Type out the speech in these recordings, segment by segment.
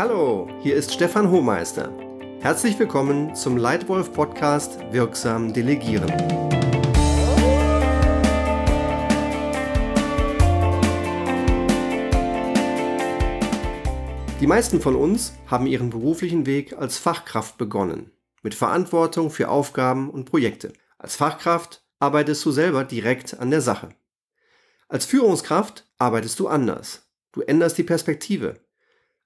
Hallo, hier ist Stefan Hohmeister. Herzlich willkommen zum Leitwolf Podcast Wirksam Delegieren. Die meisten von uns haben ihren beruflichen Weg als Fachkraft begonnen, mit Verantwortung für Aufgaben und Projekte. Als Fachkraft arbeitest du selber direkt an der Sache. Als Führungskraft arbeitest du anders. Du änderst die Perspektive.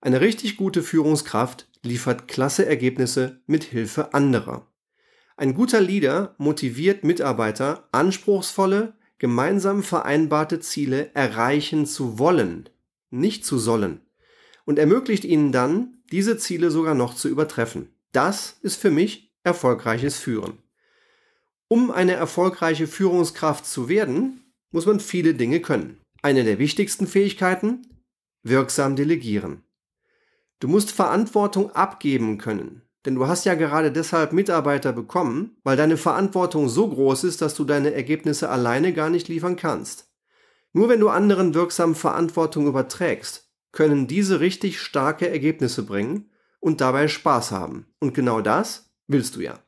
Eine richtig gute Führungskraft liefert klasse Ergebnisse mit Hilfe anderer. Ein guter Leader motiviert Mitarbeiter, anspruchsvolle, gemeinsam vereinbarte Ziele erreichen zu wollen, nicht zu sollen, und ermöglicht ihnen dann, diese Ziele sogar noch zu übertreffen. Das ist für mich erfolgreiches Führen. Um eine erfolgreiche Führungskraft zu werden, muss man viele Dinge können. Eine der wichtigsten Fähigkeiten? Wirksam delegieren. Du musst Verantwortung abgeben können. Denn du hast ja gerade deshalb Mitarbeiter bekommen, weil deine Verantwortung so groß ist, dass du deine Ergebnisse alleine gar nicht liefern kannst. Nur wenn du anderen wirksam Verantwortung überträgst, können diese richtig starke Ergebnisse bringen und dabei Spaß haben. Und genau das willst du ja.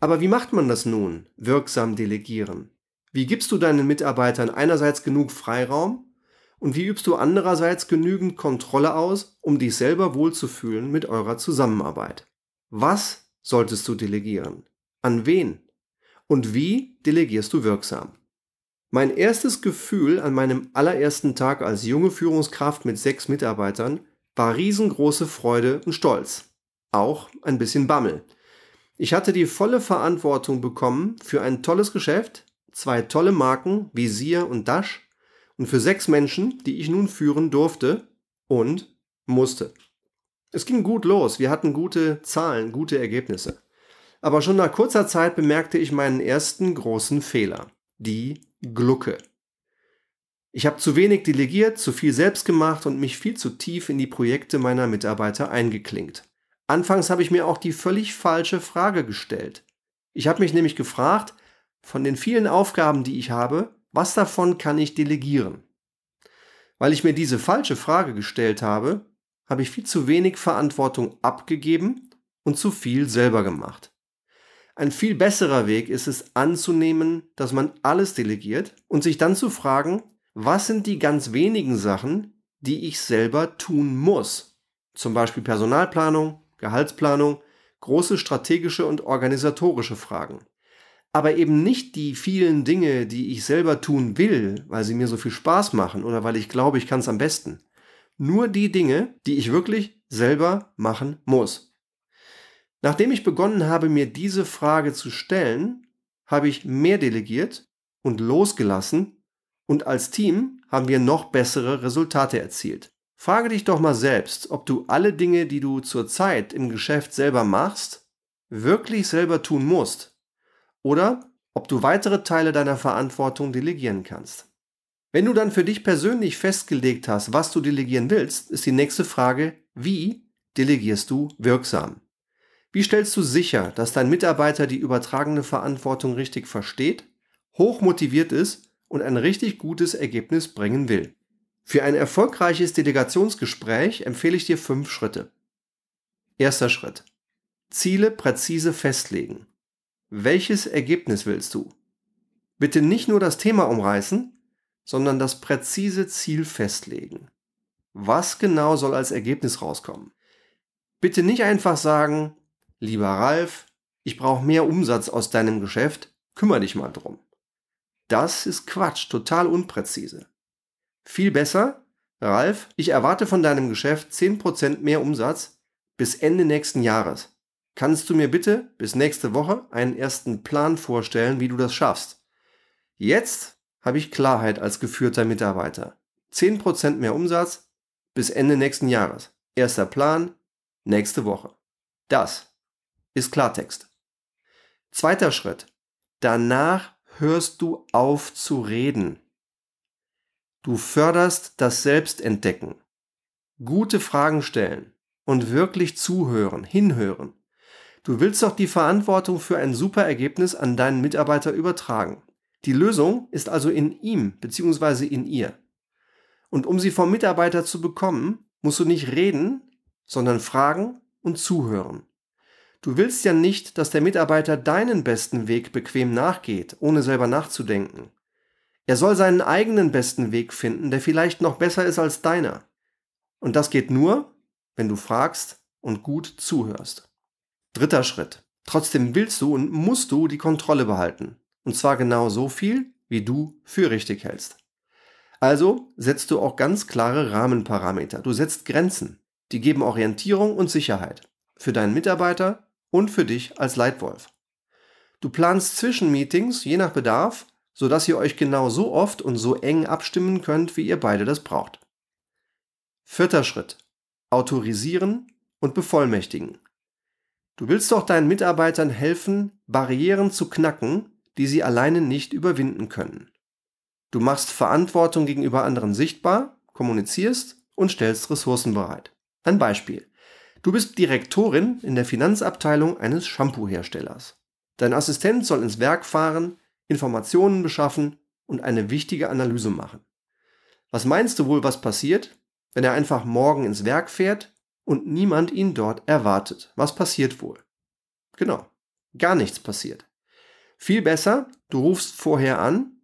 Aber wie macht man das nun, wirksam delegieren? Wie gibst du deinen Mitarbeitern einerseits genug Freiraum und wie übst du andererseits genügend Kontrolle aus, um dich selber wohlzufühlen mit eurer Zusammenarbeit? Was solltest du delegieren? An wen? Und wie delegierst du wirksam? Mein erstes Gefühl an meinem allerersten Tag als junge Führungskraft mit sechs Mitarbeitern war riesengroße Freude und Stolz. Auch ein bisschen Bammel. Ich hatte die volle Verantwortung bekommen für ein tolles Geschäft, zwei tolle Marken, Visier und Dash, und für sechs Menschen, die ich nun führen durfte und musste. Es ging gut los, wir hatten gute Zahlen, gute Ergebnisse. Aber schon nach kurzer Zeit bemerkte ich meinen ersten großen Fehler, die Glucke. Ich habe zu wenig delegiert, zu viel selbst gemacht und mich viel zu tief in die Projekte meiner Mitarbeiter eingeklinkt. Anfangs habe ich mir auch die völlig falsche Frage gestellt. Ich habe mich nämlich gefragt, von den vielen Aufgaben, die ich habe, was davon kann ich delegieren? Weil ich mir diese falsche Frage gestellt habe, habe ich viel zu wenig Verantwortung abgegeben und zu viel selber gemacht. Ein viel besserer Weg ist es anzunehmen, dass man alles delegiert und sich dann zu fragen, was sind die ganz wenigen Sachen, die ich selber tun muss? Zum Beispiel Personalplanung, Gehaltsplanung, große strategische und organisatorische Fragen aber eben nicht die vielen Dinge, die ich selber tun will, weil sie mir so viel Spaß machen oder weil ich glaube, ich kann es am besten. Nur die Dinge, die ich wirklich selber machen muss. Nachdem ich begonnen habe, mir diese Frage zu stellen, habe ich mehr delegiert und losgelassen und als Team haben wir noch bessere Resultate erzielt. Frage dich doch mal selbst, ob du alle Dinge, die du zurzeit im Geschäft selber machst, wirklich selber tun musst oder ob du weitere Teile deiner Verantwortung delegieren kannst. Wenn du dann für dich persönlich festgelegt hast, was du delegieren willst, ist die nächste Frage, wie delegierst du wirksam? Wie stellst du sicher, dass dein Mitarbeiter die übertragene Verantwortung richtig versteht, hoch motiviert ist und ein richtig gutes Ergebnis bringen will? Für ein erfolgreiches Delegationsgespräch empfehle ich dir fünf Schritte. Erster Schritt. Ziele präzise festlegen. Welches Ergebnis willst du? Bitte nicht nur das Thema umreißen, sondern das präzise Ziel festlegen. Was genau soll als Ergebnis rauskommen? Bitte nicht einfach sagen, lieber Ralf, ich brauche mehr Umsatz aus deinem Geschäft, kümmere dich mal drum. Das ist Quatsch, total unpräzise. Viel besser, Ralf, ich erwarte von deinem Geschäft 10% mehr Umsatz bis Ende nächsten Jahres. Kannst du mir bitte bis nächste Woche einen ersten Plan vorstellen, wie du das schaffst? Jetzt habe ich Klarheit als geführter Mitarbeiter. 10% mehr Umsatz bis Ende nächsten Jahres. Erster Plan nächste Woche. Das ist Klartext. Zweiter Schritt. Danach hörst du auf zu reden. Du förderst das Selbstentdecken. Gute Fragen stellen und wirklich zuhören, hinhören. Du willst doch die Verantwortung für ein super Ergebnis an deinen Mitarbeiter übertragen. Die Lösung ist also in ihm bzw. in ihr. Und um sie vom Mitarbeiter zu bekommen, musst du nicht reden, sondern fragen und zuhören. Du willst ja nicht, dass der Mitarbeiter deinen besten Weg bequem nachgeht, ohne selber nachzudenken. Er soll seinen eigenen besten Weg finden, der vielleicht noch besser ist als deiner. Und das geht nur, wenn du fragst und gut zuhörst. Dritter Schritt. Trotzdem willst du und musst du die Kontrolle behalten. Und zwar genau so viel, wie du für richtig hältst. Also setzt du auch ganz klare Rahmenparameter. Du setzt Grenzen. Die geben Orientierung und Sicherheit. Für deinen Mitarbeiter und für dich als Leitwolf. Du planst Zwischenmeetings je nach Bedarf, sodass ihr euch genau so oft und so eng abstimmen könnt, wie ihr beide das braucht. Vierter Schritt. Autorisieren und bevollmächtigen. Du willst doch deinen Mitarbeitern helfen, Barrieren zu knacken, die sie alleine nicht überwinden können. Du machst Verantwortung gegenüber anderen sichtbar, kommunizierst und stellst Ressourcen bereit. Ein Beispiel. Du bist Direktorin in der Finanzabteilung eines Shampoo-Herstellers. Dein Assistent soll ins Werk fahren, Informationen beschaffen und eine wichtige Analyse machen. Was meinst du wohl, was passiert, wenn er einfach morgen ins Werk fährt und niemand ihn dort erwartet? Was passiert wohl? Genau, gar nichts passiert. Viel besser, du rufst vorher an,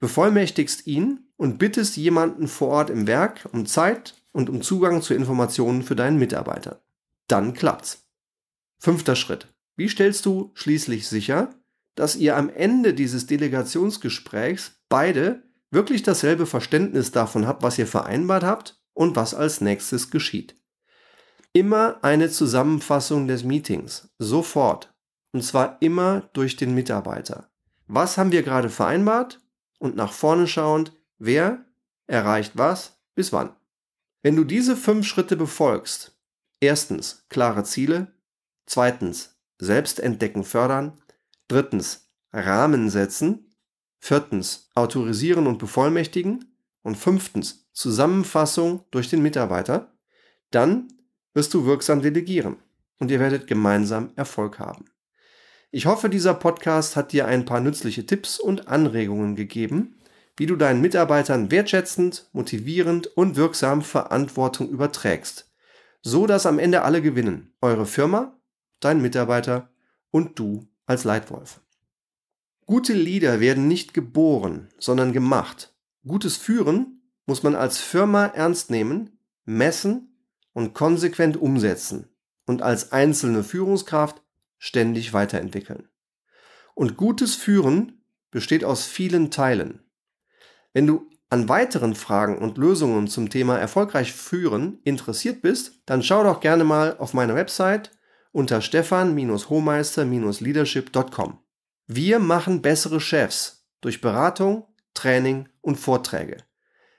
bevollmächtigst ihn und bittest jemanden vor Ort im Werk um Zeit und um Zugang zu Informationen für deinen Mitarbeiter. Dann klappt's. Fünfter Schritt. Wie stellst du schließlich sicher, dass ihr am Ende dieses Delegationsgesprächs beide wirklich dasselbe Verständnis davon habt, was ihr vereinbart habt und was als nächstes geschieht? Immer eine Zusammenfassung des Meetings, sofort. Und zwar immer durch den Mitarbeiter. Was haben wir gerade vereinbart? Und nach vorne schauend, wer erreicht was bis wann. Wenn du diese fünf Schritte befolgst, erstens klare Ziele, zweitens Selbstentdecken fördern, drittens Rahmen setzen, viertens autorisieren und bevollmächtigen und fünftens Zusammenfassung durch den Mitarbeiter, dann wirst du wirksam delegieren und ihr werdet gemeinsam Erfolg haben. Ich hoffe, dieser Podcast hat dir ein paar nützliche Tipps und Anregungen gegeben, wie du deinen Mitarbeitern wertschätzend, motivierend und wirksam Verantwortung überträgst, so dass am Ende alle gewinnen. Eure Firma, dein Mitarbeiter und du als Leitwolf. Gute Leader werden nicht geboren, sondern gemacht. Gutes Führen muss man als Firma ernst nehmen, messen und konsequent umsetzen und als einzelne Führungskraft ständig weiterentwickeln. Und gutes Führen besteht aus vielen Teilen. Wenn du an weiteren Fragen und Lösungen zum Thema erfolgreich führen interessiert bist, dann schau doch gerne mal auf meine Website unter stefan-hohmeister-leadership.com. Wir machen bessere Chefs durch Beratung, Training und Vorträge.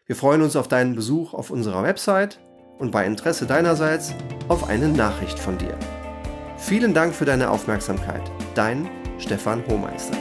Wir freuen uns auf deinen Besuch auf unserer Website und bei Interesse deinerseits auf eine Nachricht von dir. Vielen Dank für deine Aufmerksamkeit. Dein Stefan Hohmeister.